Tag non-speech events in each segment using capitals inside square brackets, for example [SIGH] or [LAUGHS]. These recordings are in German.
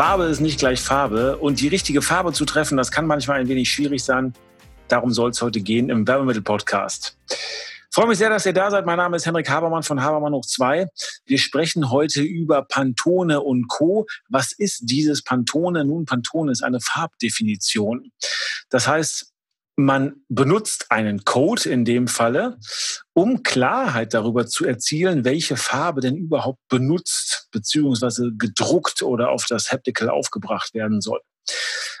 Farbe ist nicht gleich Farbe und die richtige Farbe zu treffen, das kann manchmal ein wenig schwierig sein. Darum soll es heute gehen im Werbemittel-Podcast. Freue mich sehr, dass ihr da seid. Mein Name ist Henrik Habermann von Habermann hoch 2. Wir sprechen heute über Pantone und Co. Was ist dieses Pantone? Nun, Pantone ist eine Farbdefinition. Das heißt, man benutzt einen Code in dem Falle, um Klarheit darüber zu erzielen, welche Farbe denn überhaupt benutzt beziehungsweise gedruckt oder auf das Haptical aufgebracht werden soll.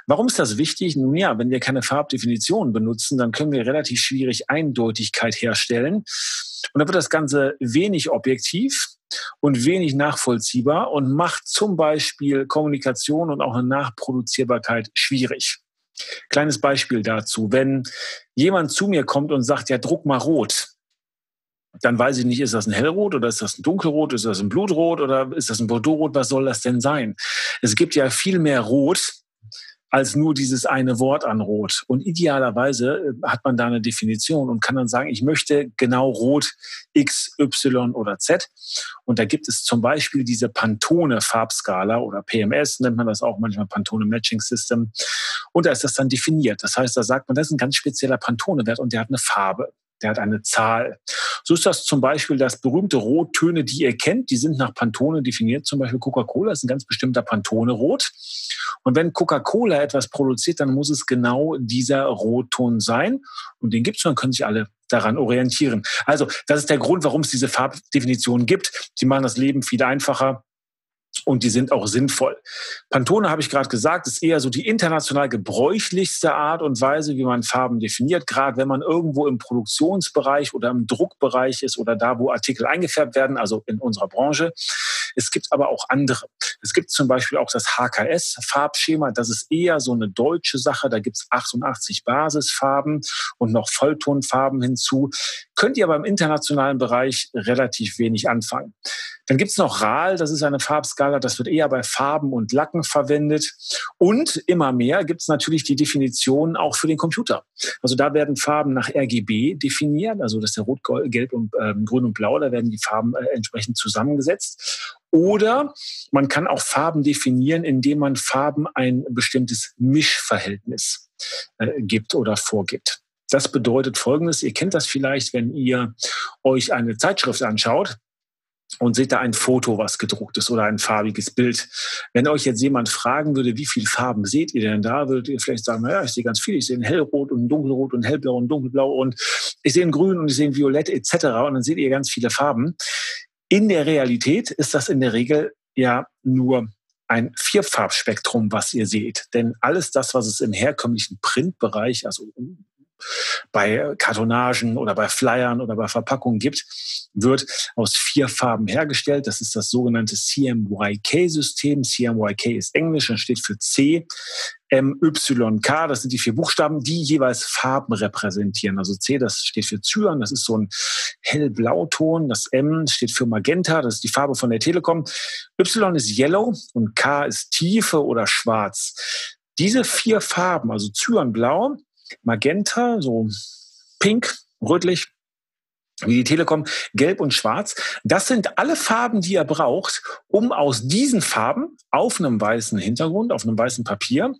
Warum ist das wichtig? Nun ja, wenn wir keine Farbdefinition benutzen, dann können wir relativ schwierig Eindeutigkeit herstellen. Und dann wird das Ganze wenig objektiv und wenig nachvollziehbar und macht zum Beispiel Kommunikation und auch eine Nachproduzierbarkeit schwierig. Kleines Beispiel dazu. Wenn jemand zu mir kommt und sagt, ja, druck mal rot, dann weiß ich nicht, ist das ein Hellrot oder ist das ein Dunkelrot, ist das ein Blutrot oder ist das ein Bordeauxrot? Was soll das denn sein? Es gibt ja viel mehr Rot als nur dieses eine Wort an Rot. Und idealerweise äh, hat man da eine Definition und kann dann sagen, ich möchte genau Rot X, Y oder Z. Und da gibt es zum Beispiel diese Pantone-Farbskala oder PMS, nennt man das auch manchmal Pantone Matching System. Und da ist das dann definiert. Das heißt, da sagt man, das ist ein ganz spezieller Pantone-Wert und der hat eine Farbe der hat eine Zahl. So ist das zum Beispiel das berühmte Rottöne, die ihr kennt. Die sind nach Pantone definiert. Zum Beispiel Coca-Cola ist ein ganz bestimmter Pantone-Rot. Und wenn Coca-Cola etwas produziert, dann muss es genau dieser Rotton sein. Und den gibt es, dann können sich alle daran orientieren. Also, das ist der Grund, warum es diese Farbdefinition gibt. Sie machen das Leben viel einfacher und die sind auch sinnvoll. Pantone, habe ich gerade gesagt, ist eher so die international gebräuchlichste Art und Weise, wie man Farben definiert, gerade wenn man irgendwo im Produktionsbereich oder im Druckbereich ist oder da, wo Artikel eingefärbt werden, also in unserer Branche. Es gibt aber auch andere. Es gibt zum Beispiel auch das HKS-Farbschema. Das ist eher so eine deutsche Sache. Da gibt es 88 Basisfarben und noch Volltonfarben hinzu. Könnt ihr aber im internationalen Bereich relativ wenig anfangen. Dann gibt es noch RAL, das ist eine Farbskala, das wird eher bei Farben und Lacken verwendet. Und immer mehr gibt es natürlich die Definition auch für den Computer. Also da werden Farben nach RGB definiert, also das ist der Rot, Gelb und äh, Grün und Blau, da werden die Farben äh, entsprechend zusammengesetzt. Oder man kann auch Farben definieren, indem man Farben ein bestimmtes Mischverhältnis äh, gibt oder vorgibt. Das bedeutet Folgendes, ihr kennt das vielleicht, wenn ihr euch eine Zeitschrift anschaut, und seht da ein Foto, was gedruckt ist oder ein farbiges Bild. Wenn euch jetzt jemand fragen würde, wie viele Farben seht ihr denn da, würdet ihr vielleicht sagen, naja, ich sehe ganz viel. Ich sehe ein hellrot und ein dunkelrot und hellblau und dunkelblau und ich sehe ein grün und ich sehe ein violett etc. Und dann seht ihr ganz viele Farben. In der Realität ist das in der Regel ja nur ein Vierfarbspektrum, was ihr seht. Denn alles das, was es im herkömmlichen Printbereich, also bei Kartonagen oder bei Flyern oder bei Verpackungen gibt, wird aus vier Farben hergestellt. Das ist das sogenannte CMYK-System. CMYK ist Englisch und steht für C, M, Y, K. Das sind die vier Buchstaben, die jeweils Farben repräsentieren. Also C, das steht für Cyan, das ist so ein hellblauton. Das M steht für Magenta, das ist die Farbe von der Telekom. Y ist Yellow und K ist Tiefe oder Schwarz. Diese vier Farben, also Cyanblau, Magenta, so pink, rötlich, wie die Telekom, gelb und schwarz. Das sind alle Farben, die ihr braucht, um aus diesen Farben auf einem weißen Hintergrund, auf einem weißen Papier,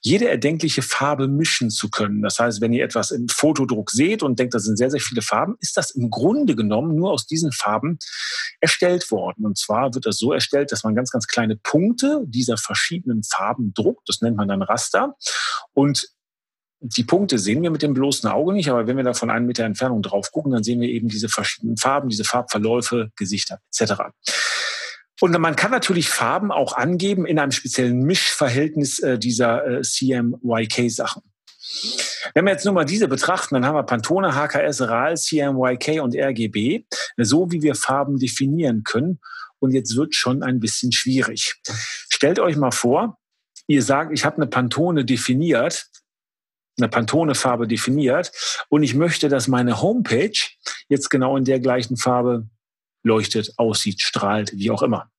jede erdenkliche Farbe mischen zu können. Das heißt, wenn ihr etwas im Fotodruck seht und denkt, das sind sehr, sehr viele Farben, ist das im Grunde genommen nur aus diesen Farben erstellt worden. Und zwar wird das so erstellt, dass man ganz, ganz kleine Punkte dieser verschiedenen Farben druckt. Das nennt man dann Raster. Und die Punkte sehen wir mit dem bloßen Auge nicht, aber wenn wir da von einem Meter Entfernung drauf gucken, dann sehen wir eben diese verschiedenen Farben, diese Farbverläufe, Gesichter etc. Und man kann natürlich Farben auch angeben in einem speziellen Mischverhältnis äh, dieser äh, CMYK-Sachen. Wenn wir jetzt nur mal diese betrachten, dann haben wir Pantone, HKS, RAL, CMYK und RGB, so wie wir Farben definieren können. Und jetzt wird schon ein bisschen schwierig. Stellt euch mal vor, ihr sagt, ich habe eine Pantone definiert, eine Pantone-Farbe definiert und ich möchte, dass meine Homepage jetzt genau in der gleichen Farbe leuchtet, aussieht, strahlt, wie auch immer.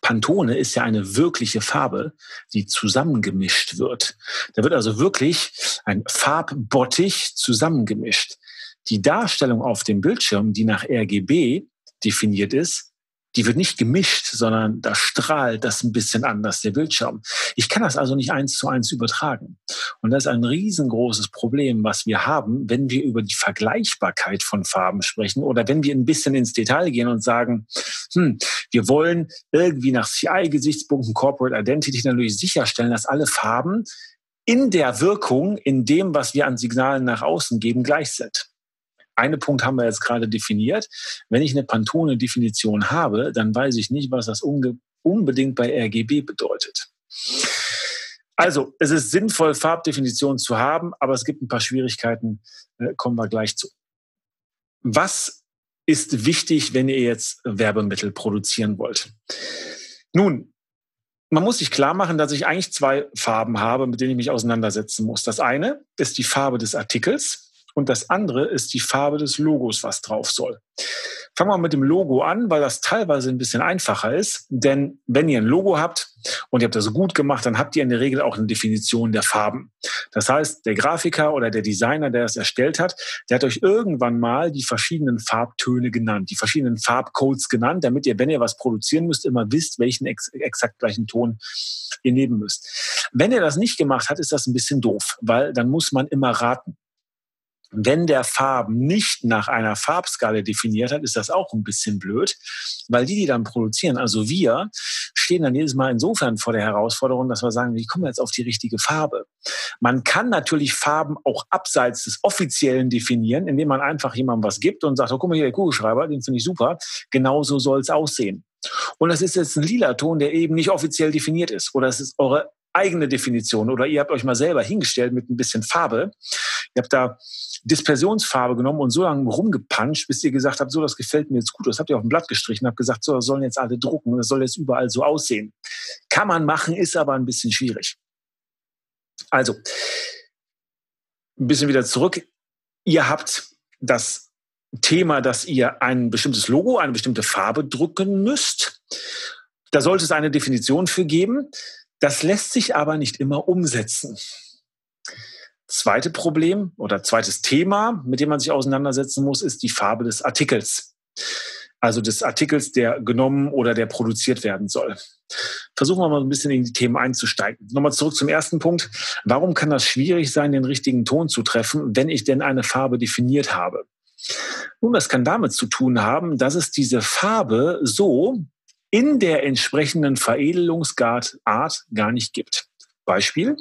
Pantone ist ja eine wirkliche Farbe, die zusammengemischt wird. Da wird also wirklich ein Farbbottich zusammengemischt. Die Darstellung auf dem Bildschirm, die nach RGB definiert ist, die wird nicht gemischt, sondern da strahlt das ein bisschen anders, der Bildschirm. Ich kann das also nicht eins zu eins übertragen. Und das ist ein riesengroßes Problem, was wir haben, wenn wir über die Vergleichbarkeit von Farben sprechen oder wenn wir ein bisschen ins Detail gehen und sagen, hm, wir wollen irgendwie nach CI-Gesichtspunkten Corporate Identity natürlich sicherstellen, dass alle Farben in der Wirkung, in dem, was wir an Signalen nach außen geben, gleich sind eine Punkt haben wir jetzt gerade definiert. Wenn ich eine Pantone-Definition habe, dann weiß ich nicht, was das unbedingt bei RGB bedeutet. Also, es ist sinnvoll, Farbdefinitionen zu haben, aber es gibt ein paar Schwierigkeiten, äh, kommen wir gleich zu. Was ist wichtig, wenn ihr jetzt Werbemittel produzieren wollt? Nun, man muss sich klar machen, dass ich eigentlich zwei Farben habe, mit denen ich mich auseinandersetzen muss. Das eine ist die Farbe des Artikels und das andere ist die Farbe des Logos, was drauf soll. Fangen wir mit dem Logo an, weil das teilweise ein bisschen einfacher ist. Denn wenn ihr ein Logo habt und ihr habt das gut gemacht, dann habt ihr in der Regel auch eine Definition der Farben. Das heißt, der Grafiker oder der Designer, der das erstellt hat, der hat euch irgendwann mal die verschiedenen Farbtöne genannt, die verschiedenen Farbcodes genannt, damit ihr, wenn ihr was produzieren müsst, immer wisst, welchen ex exakt gleichen Ton ihr nehmen müsst. Wenn ihr das nicht gemacht hat, ist das ein bisschen doof, weil dann muss man immer raten. Wenn der Farben nicht nach einer Farbskala definiert hat, ist das auch ein bisschen blöd, weil die, die dann produzieren, also wir, stehen dann jedes Mal insofern vor der Herausforderung, dass wir sagen, wie kommen wir jetzt auf die richtige Farbe? Man kann natürlich Farben auch abseits des Offiziellen definieren, indem man einfach jemandem was gibt und sagt, oh, guck mal hier, der Kugelschreiber, den finde ich super. Genauso soll es aussehen. Und das ist jetzt ein lila Ton, der eben nicht offiziell definiert ist. Oder es ist eure eigene Definition. Oder ihr habt euch mal selber hingestellt mit ein bisschen Farbe. Ihr habt da Dispersionsfarbe genommen und so lange rumgepanscht, bis ihr gesagt habt, so, das gefällt mir jetzt gut. Das habt ihr auf dem Blatt gestrichen, habt gesagt, so, das sollen jetzt alle drucken und das soll jetzt überall so aussehen. Kann man machen, ist aber ein bisschen schwierig. Also, ein bisschen wieder zurück. Ihr habt das Thema, dass ihr ein bestimmtes Logo, eine bestimmte Farbe drucken müsst. Da sollte es eine Definition für geben. Das lässt sich aber nicht immer umsetzen zweite Problem oder zweites Thema, mit dem man sich auseinandersetzen muss, ist die Farbe des Artikels. Also des Artikels, der genommen oder der produziert werden soll. Versuchen wir mal ein bisschen in die Themen einzusteigen. Nochmal zurück zum ersten Punkt. Warum kann das schwierig sein, den richtigen Ton zu treffen, wenn ich denn eine Farbe definiert habe? Nun, das kann damit zu tun haben, dass es diese Farbe so in der entsprechenden Veredelungsart gar nicht gibt. Beispiel,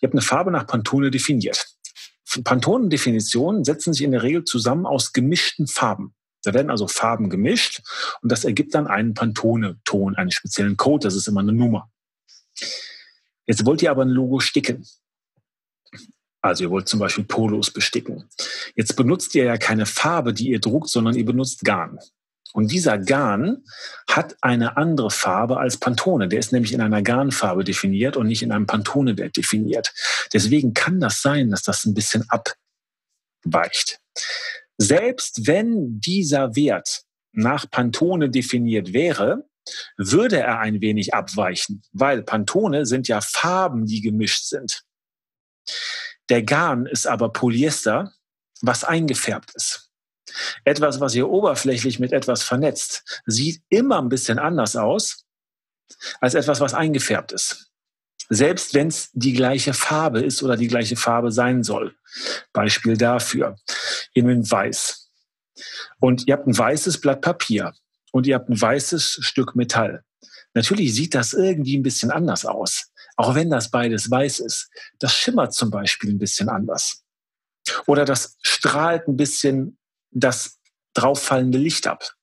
ihr habt eine Farbe nach Pantone definiert. Pantone-Definitionen setzen sich in der Regel zusammen aus gemischten Farben. Da werden also Farben gemischt und das ergibt dann einen Pantone-Ton, einen speziellen Code, das ist immer eine Nummer. Jetzt wollt ihr aber ein Logo sticken. Also ihr wollt zum Beispiel Polos besticken. Jetzt benutzt ihr ja keine Farbe, die ihr druckt, sondern ihr benutzt Garn. Und dieser Garn hat eine andere Farbe als Pantone. Der ist nämlich in einer Garnfarbe definiert und nicht in einem Pantone-Wert definiert. Deswegen kann das sein, dass das ein bisschen abweicht. Selbst wenn dieser Wert nach Pantone definiert wäre, würde er ein wenig abweichen, weil Pantone sind ja Farben, die gemischt sind. Der Garn ist aber Polyester, was eingefärbt ist. Etwas, was ihr oberflächlich mit etwas vernetzt, sieht immer ein bisschen anders aus als etwas, was eingefärbt ist. Selbst wenn es die gleiche Farbe ist oder die gleiche Farbe sein soll. Beispiel dafür. Ihr nehmt weiß. Und ihr habt ein weißes Blatt Papier und ihr habt ein weißes Stück Metall. Natürlich sieht das irgendwie ein bisschen anders aus. Auch wenn das beides weiß ist. Das schimmert zum Beispiel ein bisschen anders. Oder das strahlt ein bisschen das drauffallende Licht ab.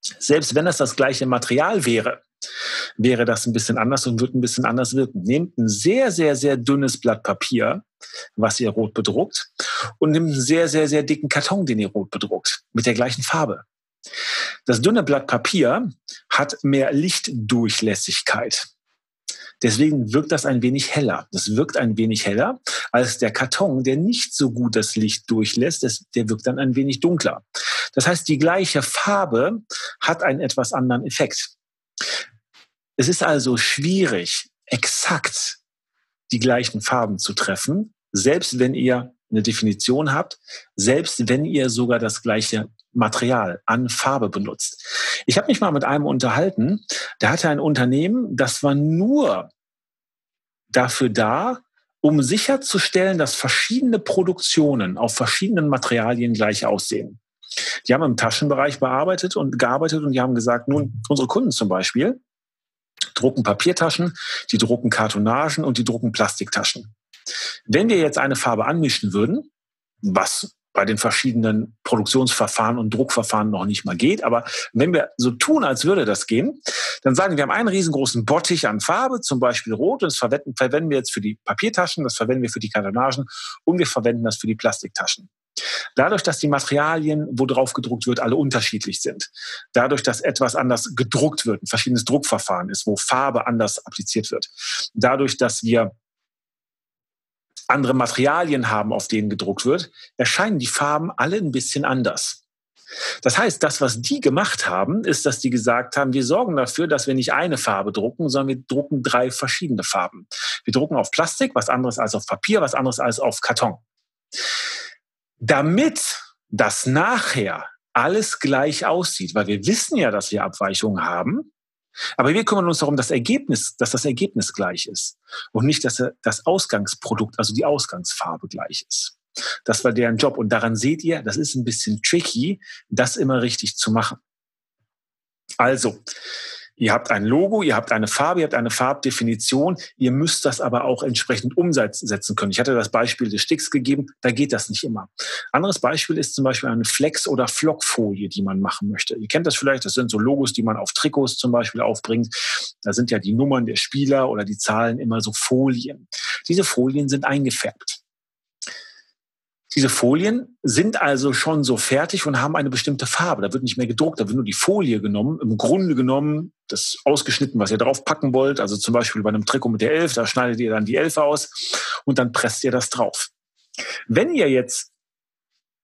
Selbst wenn es das gleiche Material wäre, wäre das ein bisschen anders und würde ein bisschen anders wirken. Nehmt ein sehr, sehr, sehr dünnes Blatt Papier, was ihr rot bedruckt, und nehmt einen sehr, sehr, sehr dicken Karton, den ihr rot bedruckt, mit der gleichen Farbe. Das dünne Blatt Papier hat mehr Lichtdurchlässigkeit. Deswegen wirkt das ein wenig heller. Das wirkt ein wenig heller als der Karton, der nicht so gut das Licht durchlässt. der wirkt dann ein wenig dunkler. Das heißt, die gleiche Farbe hat einen etwas anderen Effekt. Es ist also schwierig, exakt die gleichen Farben zu treffen, selbst wenn ihr eine Definition habt, selbst wenn ihr sogar das gleiche Material an Farbe benutzt. Ich habe mich mal mit einem unterhalten, der hatte ein Unternehmen, das war nur dafür da, um sicherzustellen, dass verschiedene Produktionen auf verschiedenen Materialien gleich aussehen. Die haben im Taschenbereich bearbeitet und gearbeitet und die haben gesagt, nun, unsere Kunden zum Beispiel drucken Papiertaschen, die drucken Kartonagen und die drucken Plastiktaschen. Wenn wir jetzt eine Farbe anmischen würden, was bei den verschiedenen Produktionsverfahren und Druckverfahren noch nicht mal geht. Aber wenn wir so tun, als würde das gehen, dann sagen wir, wir haben einen riesengroßen Bottich an Farbe, zum Beispiel Rot, und das verwenden, verwenden wir jetzt für die Papiertaschen, das verwenden wir für die Kartonagen und wir verwenden das für die Plastiktaschen. Dadurch, dass die Materialien, wo drauf gedruckt wird, alle unterschiedlich sind, dadurch, dass etwas anders gedruckt wird, ein verschiedenes Druckverfahren ist, wo Farbe anders appliziert wird, dadurch, dass wir andere Materialien haben, auf denen gedruckt wird, erscheinen die Farben alle ein bisschen anders. Das heißt, das, was die gemacht haben, ist, dass die gesagt haben, wir sorgen dafür, dass wir nicht eine Farbe drucken, sondern wir drucken drei verschiedene Farben. Wir drucken auf Plastik, was anderes als auf Papier, was anderes als auf Karton. Damit das nachher alles gleich aussieht, weil wir wissen ja, dass wir Abweichungen haben, aber wir kümmern uns darum, dass, Ergebnis, dass das Ergebnis gleich ist und nicht, dass das Ausgangsprodukt, also die Ausgangsfarbe gleich ist. Das war deren Job. Und daran seht ihr, das ist ein bisschen tricky, das immer richtig zu machen. Also, Ihr habt ein Logo, ihr habt eine Farbe, ihr habt eine Farbdefinition. Ihr müsst das aber auch entsprechend umsetzen können. Ich hatte das Beispiel des Sticks gegeben. Da geht das nicht immer. Anderes Beispiel ist zum Beispiel eine Flex- oder Flockfolie, die man machen möchte. Ihr kennt das vielleicht. Das sind so Logos, die man auf Trikots zum Beispiel aufbringt. Da sind ja die Nummern der Spieler oder die Zahlen immer so Folien. Diese Folien sind eingefärbt. Diese Folien sind also schon so fertig und haben eine bestimmte Farbe. Da wird nicht mehr gedruckt, da wird nur die Folie genommen. Im Grunde genommen das ausgeschnitten, was ihr drauf packen wollt. Also zum Beispiel bei einem Trikot mit der Elf, da schneidet ihr dann die Elf aus und dann presst ihr das drauf. Wenn ihr jetzt,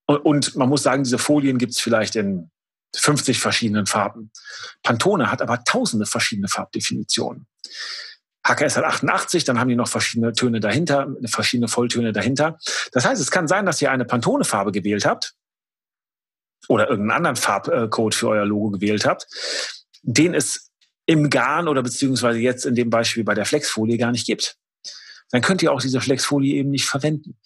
und man muss sagen, diese Folien gibt es vielleicht in 50 verschiedenen Farben. Pantone hat aber tausende verschiedene Farbdefinitionen. HKS hat 88, dann haben die noch verschiedene Töne dahinter, verschiedene Volltöne dahinter. Das heißt, es kann sein, dass ihr eine Pantone-Farbe gewählt habt oder irgendeinen anderen Farbcode für euer Logo gewählt habt, den es im Garn oder beziehungsweise jetzt in dem Beispiel bei der Flexfolie gar nicht gibt. Dann könnt ihr auch diese Flexfolie eben nicht verwenden.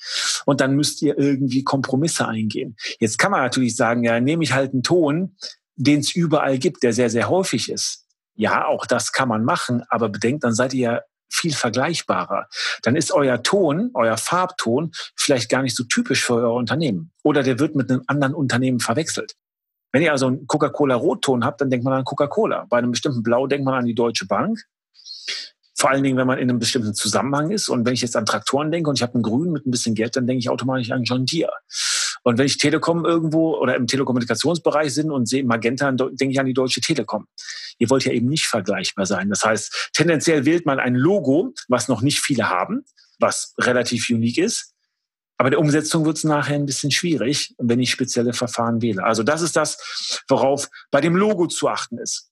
Und dann müsst ihr irgendwie Kompromisse eingehen. Jetzt kann man natürlich sagen, ja, nehme ich halt einen Ton, den es überall gibt, der sehr, sehr häufig ist. Ja, auch das kann man machen, aber bedenkt, dann seid ihr ja viel vergleichbarer. Dann ist euer Ton, euer Farbton vielleicht gar nicht so typisch für euer Unternehmen. Oder der wird mit einem anderen Unternehmen verwechselt. Wenn ihr also einen Coca-Cola-Rotton habt, dann denkt man an Coca-Cola. Bei einem bestimmten Blau denkt man an die Deutsche Bank. Vor allen Dingen, wenn man in einem bestimmten Zusammenhang ist. Und wenn ich jetzt an Traktoren denke und ich habe einen Grün mit ein bisschen Geld, dann denke ich automatisch an John Deere. Und wenn ich Telekom irgendwo oder im Telekommunikationsbereich bin und sehe Magenta, denke ich an die Deutsche Telekom. Ihr wollt ja eben nicht vergleichbar sein. Das heißt, tendenziell wählt man ein Logo, was noch nicht viele haben, was relativ unique ist. Aber der Umsetzung wird es nachher ein bisschen schwierig, wenn ich spezielle Verfahren wähle. Also das ist das, worauf bei dem Logo zu achten ist.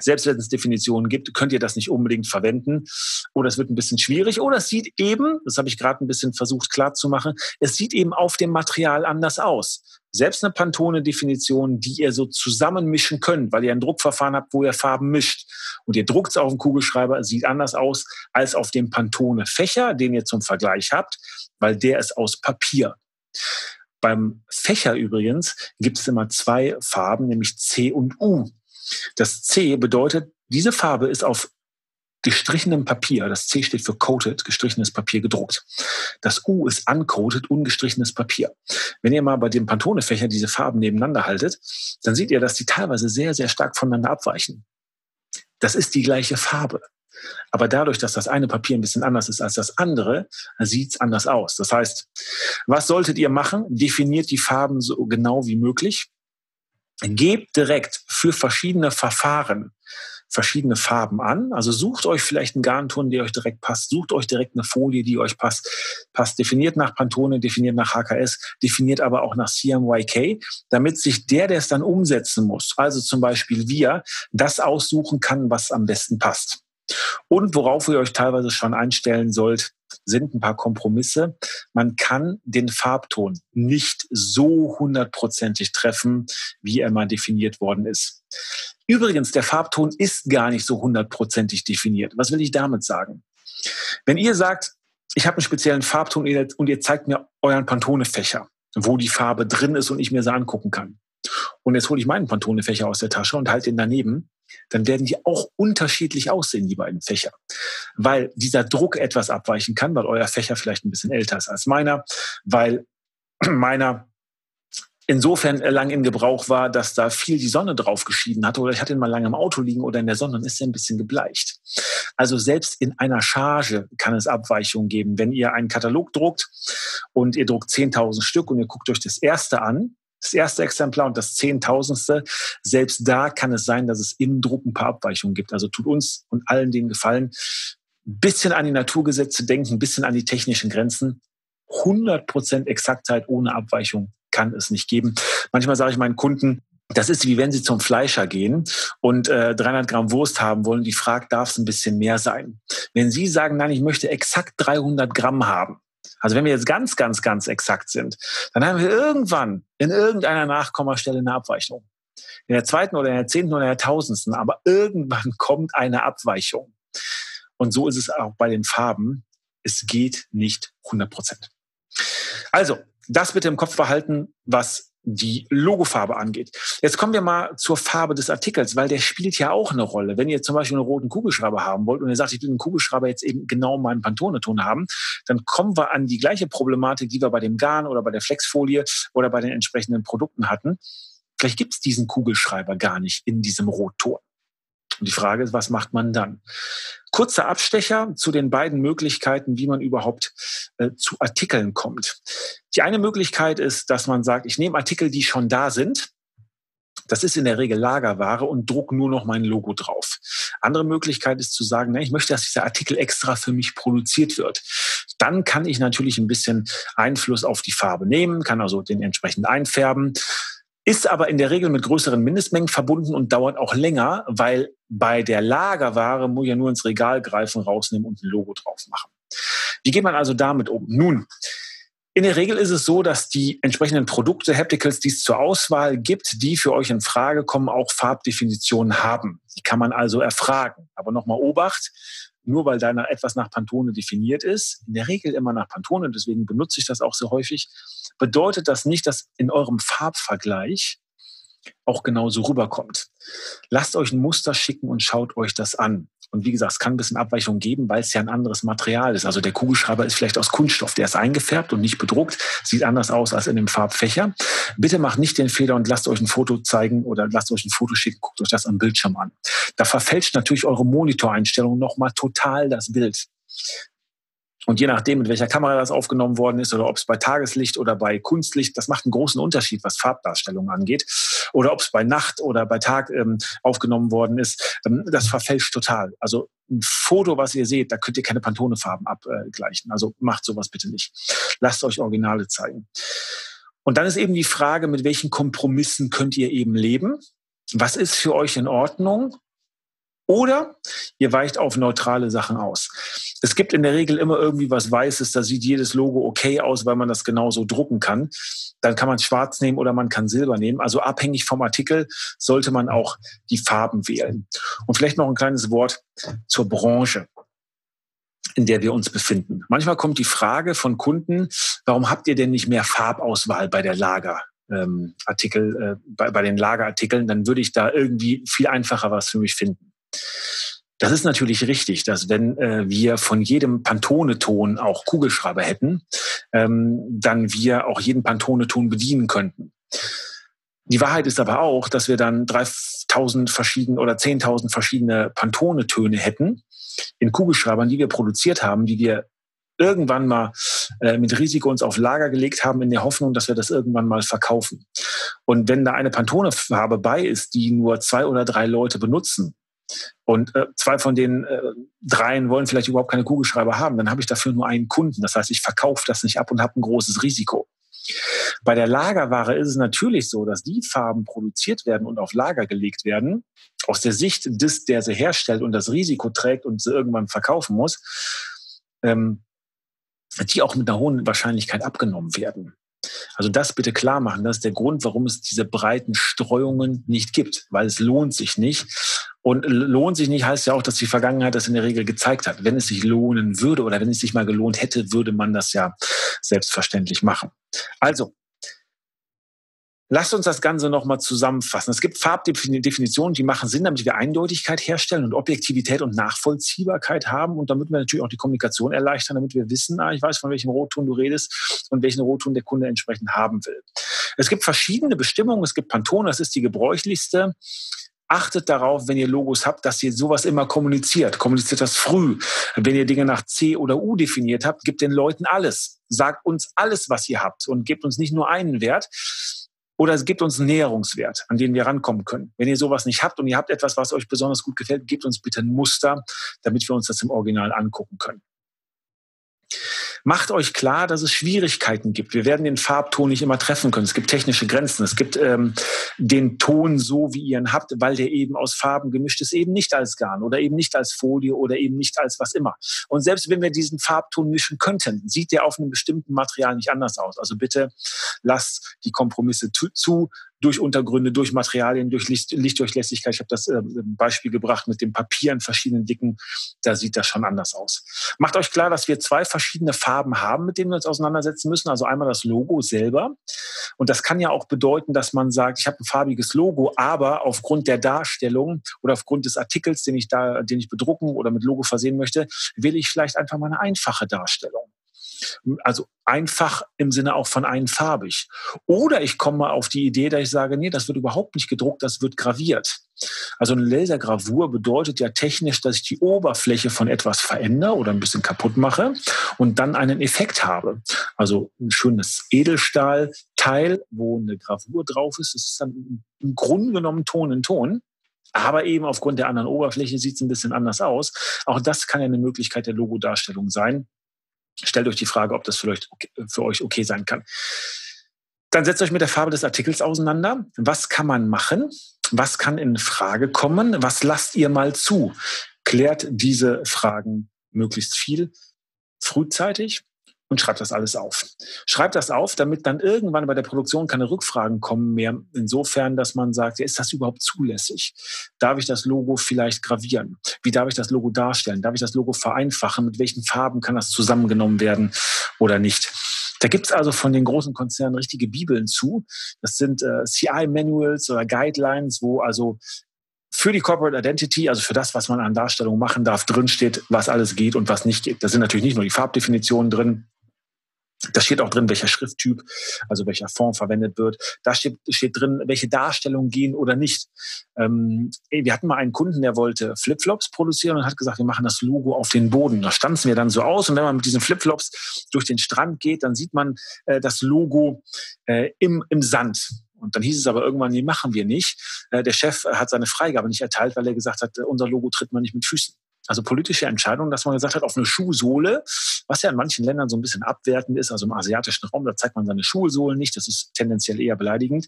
Selbst wenn es Definitionen gibt, könnt ihr das nicht unbedingt verwenden. Oder es wird ein bisschen schwierig. Oder es sieht eben, das habe ich gerade ein bisschen versucht klarzumachen, es sieht eben auf dem Material anders aus. Selbst eine Pantone-Definition, die ihr so zusammenmischen könnt, weil ihr ein Druckverfahren habt, wo ihr Farben mischt. Und ihr druckt es auf dem Kugelschreiber, sieht anders aus als auf dem Pantone-Fächer, den ihr zum Vergleich habt, weil der ist aus Papier. Beim Fächer übrigens gibt es immer zwei Farben, nämlich C und U. Das C bedeutet, diese Farbe ist auf gestrichenem Papier, das C steht für coated, gestrichenes Papier gedruckt. Das U ist uncoated, ungestrichenes Papier. Wenn ihr mal bei dem Pantone-Fächer diese Farben nebeneinander haltet, dann seht ihr, dass die teilweise sehr, sehr stark voneinander abweichen. Das ist die gleiche Farbe. Aber dadurch, dass das eine Papier ein bisschen anders ist als das andere, sieht es anders aus. Das heißt, was solltet ihr machen? Definiert die Farben so genau wie möglich gebt direkt für verschiedene Verfahren verschiedene Farben an. Also sucht euch vielleicht einen Garnton, der euch direkt passt. Sucht euch direkt eine Folie, die euch passt. Passt definiert nach Pantone, definiert nach HKS, definiert aber auch nach CMYK, damit sich der, der es dann umsetzen muss, also zum Beispiel wir, das aussuchen kann, was am besten passt. Und worauf ihr euch teilweise schon einstellen sollt, sind ein paar Kompromisse. Man kann den Farbton nicht so hundertprozentig treffen, wie er mal definiert worden ist. Übrigens, der Farbton ist gar nicht so hundertprozentig definiert. Was will ich damit sagen? Wenn ihr sagt, ich habe einen speziellen Farbton und ihr zeigt mir euren Pantone-Fächer, wo die Farbe drin ist und ich mir sie angucken kann. Und jetzt hole ich meinen Pantone-Fächer aus der Tasche und halte ihn daneben dann werden die auch unterschiedlich aussehen, die beiden Fächer. Weil dieser Druck etwas abweichen kann, weil euer Fächer vielleicht ein bisschen älter ist als meiner, weil [CLEARS THROAT] meiner insofern lang in Gebrauch war, dass da viel die Sonne drauf geschieden hatte oder ich hatte ihn mal lange im Auto liegen oder in der Sonne und ist er ein bisschen gebleicht. Also selbst in einer Charge kann es Abweichungen geben. Wenn ihr einen Katalog druckt und ihr druckt 10.000 Stück und ihr guckt euch das erste an, das erste Exemplar und das Zehntausendste. Selbst da kann es sein, dass es im Druck ein paar Abweichungen gibt. Also tut uns und allen den Gefallen, ein bisschen an die Naturgesetze denken, ein bisschen an die technischen Grenzen. 100% Exaktheit ohne Abweichung kann es nicht geben. Manchmal sage ich meinen Kunden, das ist wie wenn Sie zum Fleischer gehen und äh, 300 Gramm Wurst haben wollen. Die fragt, darf es ein bisschen mehr sein? Wenn Sie sagen, nein, ich möchte exakt 300 Gramm haben, also wenn wir jetzt ganz, ganz, ganz exakt sind, dann haben wir irgendwann in irgendeiner Nachkommastelle eine Abweichung. In der zweiten oder in der zehnten oder in der tausendsten, aber irgendwann [LAUGHS] kommt eine Abweichung. Und so ist es auch bei den Farben. Es geht nicht 100 Prozent. Also, das bitte im Kopf behalten, was die Logofarbe angeht. Jetzt kommen wir mal zur Farbe des Artikels, weil der spielt ja auch eine Rolle. Wenn ihr zum Beispiel einen roten Kugelschreiber haben wollt und ihr sagt, ich will einen Kugelschreiber jetzt eben genau meinen Pantone-Ton haben, dann kommen wir an die gleiche Problematik, die wir bei dem Garn oder bei der Flexfolie oder bei den entsprechenden Produkten hatten. Vielleicht gibt es diesen Kugelschreiber gar nicht in diesem Rotton. Und die Frage ist, was macht man dann? Kurzer Abstecher zu den beiden Möglichkeiten, wie man überhaupt äh, zu Artikeln kommt. Die eine Möglichkeit ist, dass man sagt, ich nehme Artikel, die schon da sind. Das ist in der Regel Lagerware und druck nur noch mein Logo drauf. Andere Möglichkeit ist zu sagen, ne, ich möchte, dass dieser Artikel extra für mich produziert wird. Dann kann ich natürlich ein bisschen Einfluss auf die Farbe nehmen, kann also den entsprechend einfärben ist aber in der Regel mit größeren Mindestmengen verbunden und dauert auch länger, weil bei der Lagerware muss ich ja nur ins Regal greifen, rausnehmen und ein Logo drauf machen. Wie geht man also damit um? Nun, in der Regel ist es so, dass die entsprechenden Produkte, Hapticals, die es zur Auswahl gibt, die für euch in Frage kommen, auch Farbdefinitionen haben. Die kann man also erfragen. Aber nochmal Obacht, nur weil da etwas nach Pantone definiert ist, in der Regel immer nach Pantone, deswegen benutze ich das auch so häufig, bedeutet das nicht, dass in eurem Farbvergleich auch genauso rüberkommt. Lasst euch ein Muster schicken und schaut euch das an. Und wie gesagt, es kann ein bisschen Abweichung geben, weil es ja ein anderes Material ist. Also der Kugelschreiber ist vielleicht aus Kunststoff, der ist eingefärbt und nicht bedruckt, sieht anders aus als in dem Farbfächer. Bitte macht nicht den Fehler und lasst euch ein Foto zeigen oder lasst euch ein Foto schicken, guckt euch das am Bildschirm an. Da verfälscht natürlich eure Monitoreinstellung nochmal total das Bild. Und je nachdem, mit welcher Kamera das aufgenommen worden ist oder ob es bei Tageslicht oder bei Kunstlicht, das macht einen großen Unterschied, was Farbdarstellung angeht. Oder ob es bei Nacht oder bei Tag ähm, aufgenommen worden ist, ähm, das verfälscht total. Also ein Foto, was ihr seht, da könnt ihr keine Pantone-Farben abgleichen. Also macht sowas bitte nicht. Lasst euch Originale zeigen. Und dann ist eben die Frage, mit welchen Kompromissen könnt ihr eben leben? Was ist für euch in Ordnung? Oder ihr weicht auf neutrale Sachen aus. Es gibt in der Regel immer irgendwie was Weißes, da sieht jedes Logo okay aus, weil man das genauso drucken kann. Dann kann man schwarz nehmen oder man kann Silber nehmen. Also abhängig vom Artikel sollte man auch die Farben wählen. Und vielleicht noch ein kleines Wort zur Branche in der wir uns befinden. Manchmal kommt die Frage von Kunden, warum habt ihr denn nicht mehr Farbauswahl bei der Lager? Ähm, Artikel, äh, bei, bei den Lagerartikeln, dann würde ich da irgendwie viel einfacher was für mich finden. Das ist natürlich richtig, dass wenn äh, wir von jedem Pantone-Ton auch Kugelschreiber hätten, ähm, dann wir auch jeden Pantone-Ton bedienen könnten. Die Wahrheit ist aber auch, dass wir dann 3000 verschiedene oder 10.000 verschiedene Pantone-Töne hätten in Kugelschreibern, die wir produziert haben, die wir irgendwann mal äh, mit Risiko uns auf Lager gelegt haben, in der Hoffnung, dass wir das irgendwann mal verkaufen. Und wenn da eine Pantone-Farbe bei ist, die nur zwei oder drei Leute benutzen, und äh, zwei von den äh, dreien wollen vielleicht überhaupt keine Kugelschreiber haben, dann habe ich dafür nur einen Kunden. Das heißt, ich verkaufe das nicht ab und habe ein großes Risiko. Bei der Lagerware ist es natürlich so, dass die Farben produziert werden und auf Lager gelegt werden, aus der Sicht des, der sie herstellt und das Risiko trägt und sie irgendwann verkaufen muss, ähm, die auch mit einer hohen Wahrscheinlichkeit abgenommen werden. Also das bitte klar machen. Das ist der Grund, warum es diese breiten Streuungen nicht gibt, weil es lohnt sich nicht. Und lohnt sich nicht heißt ja auch, dass die Vergangenheit das in der Regel gezeigt hat. Wenn es sich lohnen würde oder wenn es sich mal gelohnt hätte, würde man das ja selbstverständlich machen. Also, Lasst uns das Ganze nochmal zusammenfassen. Es gibt Farbdefinitionen, die machen Sinn, damit wir Eindeutigkeit herstellen und Objektivität und Nachvollziehbarkeit haben. Und damit wir natürlich auch die Kommunikation erleichtern, damit wir wissen, ah, ich weiß, von welchem Rotton du redest und welchen Rotton der Kunde entsprechend haben will. Es gibt verschiedene Bestimmungen. Es gibt Pantone, das ist die gebräuchlichste. Achtet darauf, wenn ihr Logos habt, dass ihr sowas immer kommuniziert. Kommuniziert das früh. Wenn ihr Dinge nach C oder U definiert habt, gebt den Leuten alles. Sagt uns alles, was ihr habt und gebt uns nicht nur einen Wert oder es gibt uns einen Näherungswert, an den wir rankommen können. Wenn ihr sowas nicht habt und ihr habt etwas, was euch besonders gut gefällt, gebt uns bitte ein Muster, damit wir uns das im Original angucken können. Macht euch klar, dass es Schwierigkeiten gibt. Wir werden den Farbton nicht immer treffen können. Es gibt technische Grenzen. Es gibt ähm, den Ton so, wie ihr ihn habt, weil der eben aus Farben gemischt ist, eben nicht als Garn oder eben nicht als Folie oder eben nicht als was immer. Und selbst wenn wir diesen Farbton mischen könnten, sieht der auf einem bestimmten Material nicht anders aus. Also bitte lasst die Kompromisse zu durch Untergründe, durch Materialien, durch Licht, Lichtdurchlässigkeit. Ich habe das äh, Beispiel gebracht mit dem Papier in verschiedenen Dicken. Da sieht das schon anders aus. Macht euch klar, dass wir zwei verschiedene Farben haben, mit denen wir uns auseinandersetzen müssen. Also einmal das Logo selber. Und das kann ja auch bedeuten, dass man sagt, ich habe ein farbiges Logo, aber aufgrund der Darstellung oder aufgrund des Artikels, den ich da, den ich bedrucken oder mit Logo versehen möchte, will ich vielleicht einfach mal eine einfache Darstellung. Also einfach im Sinne auch von einfarbig. Oder ich komme auf die Idee, dass ich sage, nee, das wird überhaupt nicht gedruckt, das wird graviert. Also eine Lasergravur bedeutet ja technisch, dass ich die Oberfläche von etwas verändere oder ein bisschen kaputt mache und dann einen Effekt habe. Also ein schönes Edelstahlteil, wo eine Gravur drauf ist. Das ist dann im Grunde genommen Ton in Ton. Aber eben aufgrund der anderen Oberfläche sieht es ein bisschen anders aus. Auch das kann ja eine Möglichkeit der Logodarstellung sein. Stellt euch die Frage, ob das für euch, für euch okay sein kann. Dann setzt euch mit der Farbe des Artikels auseinander. Was kann man machen? Was kann in Frage kommen? Was lasst ihr mal zu? Klärt diese Fragen möglichst viel frühzeitig und schreibt das alles auf. Schreibt das auf, damit dann irgendwann bei der Produktion keine Rückfragen kommen mehr. Insofern, dass man sagt, ist das überhaupt zulässig? Darf ich das Logo vielleicht gravieren? Wie darf ich das Logo darstellen? Darf ich das Logo vereinfachen? Mit welchen Farben kann das zusammengenommen werden oder nicht? Da gibt es also von den großen Konzernen richtige Bibeln zu. Das sind äh, CI-Manuals oder Guidelines, wo also für die Corporate Identity, also für das, was man an Darstellung machen darf, drinsteht, was alles geht und was nicht geht. Da sind natürlich nicht nur die Farbdefinitionen drin, da steht auch drin, welcher Schrifttyp, also welcher Fond verwendet wird. Da steht, steht drin, welche Darstellungen gehen oder nicht. Ähm, wir hatten mal einen Kunden, der wollte Flipflops produzieren und hat gesagt, wir machen das Logo auf den Boden. Da stanzen wir dann so aus und wenn man mit diesen Flipflops durch den Strand geht, dann sieht man äh, das Logo äh, im, im Sand. Und dann hieß es aber irgendwann, nee, machen wir nicht. Äh, der Chef hat seine Freigabe nicht erteilt, weil er gesagt hat, unser Logo tritt man nicht mit Füßen. Also politische Entscheidung, dass man gesagt hat, auf eine Schuhsohle, was ja in manchen Ländern so ein bisschen abwertend ist, also im asiatischen Raum, da zeigt man seine Schuhsohlen nicht, das ist tendenziell eher beleidigend.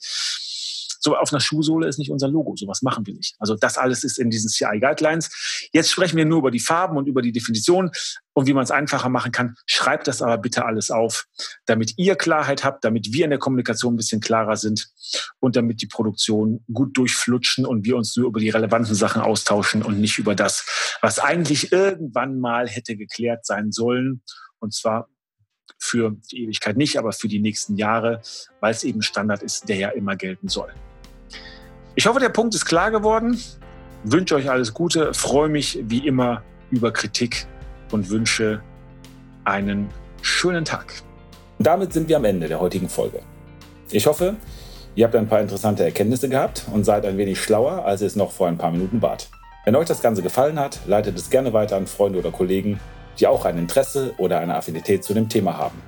So auf einer Schuhsohle ist nicht unser Logo. Sowas machen wir nicht. Also das alles ist in diesen CI Guidelines. Jetzt sprechen wir nur über die Farben und über die Definition und wie man es einfacher machen kann. Schreibt das aber bitte alles auf, damit ihr Klarheit habt, damit wir in der Kommunikation ein bisschen klarer sind und damit die Produktion gut durchflutschen und wir uns nur über die relevanten Sachen austauschen und nicht über das, was eigentlich irgendwann mal hätte geklärt sein sollen. Und zwar für die Ewigkeit nicht, aber für die nächsten Jahre, weil es eben Standard ist, der ja immer gelten soll. Ich hoffe, der Punkt ist klar geworden. Wünsche euch alles Gute, freue mich wie immer über Kritik und wünsche einen schönen Tag. Damit sind wir am Ende der heutigen Folge. Ich hoffe, ihr habt ein paar interessante Erkenntnisse gehabt und seid ein wenig schlauer, als ihr es noch vor ein paar Minuten wart. Wenn euch das Ganze gefallen hat, leitet es gerne weiter an Freunde oder Kollegen die auch ein Interesse oder eine Affinität zu dem Thema haben.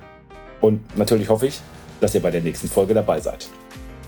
Und natürlich hoffe ich, dass ihr bei der nächsten Folge dabei seid.